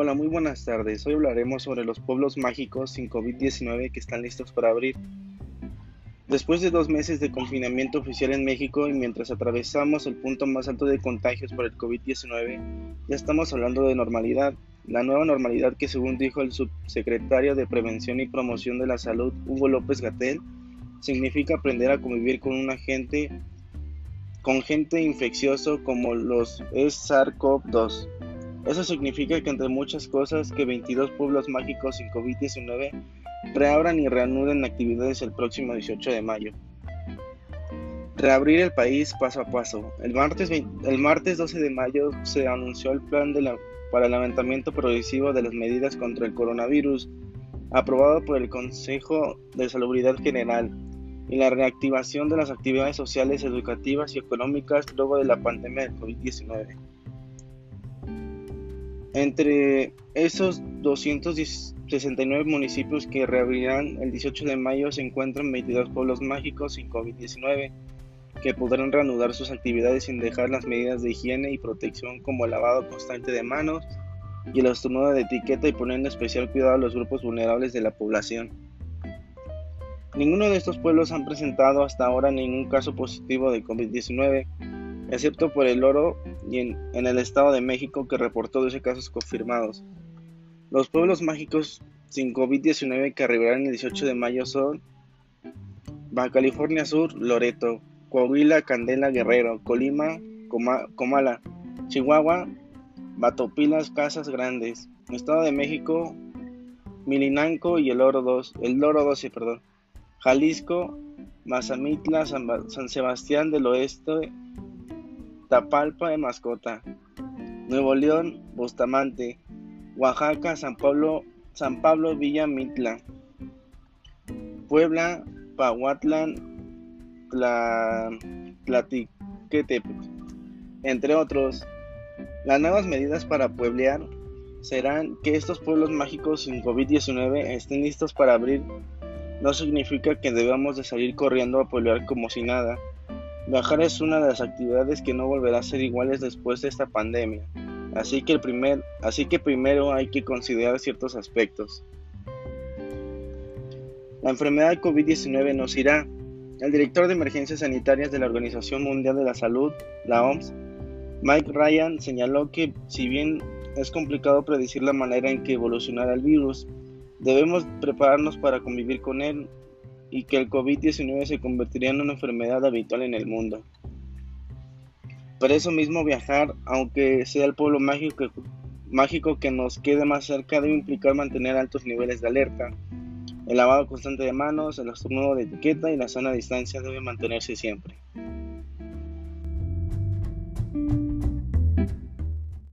Hola, muy buenas tardes. Hoy hablaremos sobre los pueblos mágicos sin COVID-19 que están listos para abrir. Después de dos meses de confinamiento oficial en México y mientras atravesamos el punto más alto de contagios por el COVID-19, ya estamos hablando de normalidad. La nueva normalidad que según dijo el subsecretario de Prevención y Promoción de la Salud, Hugo López Gatel, significa aprender a convivir con una gente con gente infeccioso como los SARS-CoV-2. Eso significa que entre muchas cosas que 22 pueblos mágicos sin COVID-19 reabran y reanuden actividades el próximo 18 de mayo. Reabrir el país paso a paso. El martes, el martes 12 de mayo se anunció el plan para el levantamiento progresivo de las medidas contra el coronavirus, aprobado por el Consejo de Salubridad General, y la reactivación de las actividades sociales, educativas y económicas luego de la pandemia del COVID-19. Entre esos 269 municipios que reabrirán el 18 de mayo se encuentran 22 pueblos mágicos sin COVID-19 que podrán reanudar sus actividades sin dejar las medidas de higiene y protección como el lavado constante de manos y el estornudo de etiqueta y poniendo especial cuidado a los grupos vulnerables de la población. Ninguno de estos pueblos han presentado hasta ahora ningún caso positivo de COVID-19 excepto por el oro y en, el Estado de México que reportó 12 casos confirmados. Los pueblos mágicos sin COVID-19 que arribarán el 18 de mayo son Baja California Sur, Loreto, Coahuila, Candela, Guerrero, Colima, Comala, Chihuahua, Batopilas, Casas Grandes, Estado de México, Milinanco y el Oro 2, el Oro 12, perdón, Jalisco, Mazamitla, San Sebastián del Oeste, Tapalpa de Mascota, Nuevo León, Bustamante, Oaxaca, San Pablo, San Pablo Villa Mitla, Puebla, Pahuatlán, Tlatiquetepec, entre otros. Las nuevas medidas para pueblear serán que estos pueblos mágicos sin COVID-19 estén listos para abrir. No significa que debamos de salir corriendo a pueblear como si nada Viajar es una de las actividades que no volverá a ser iguales después de esta pandemia, así que, así que primero hay que considerar ciertos aspectos. La enfermedad de COVID-19 nos irá. El director de emergencias sanitarias de la Organización Mundial de la Salud, la OMS, Mike Ryan, señaló que si bien es complicado predecir la manera en que evolucionará el virus, debemos prepararnos para convivir con él y que el COVID-19 se convertiría en una enfermedad habitual en el mundo. Por eso mismo viajar, aunque sea el pueblo mágico, que nos quede más cerca, debe implicar mantener altos niveles de alerta. El lavado constante de manos, el estornudo de etiqueta y la sana distancia deben mantenerse siempre.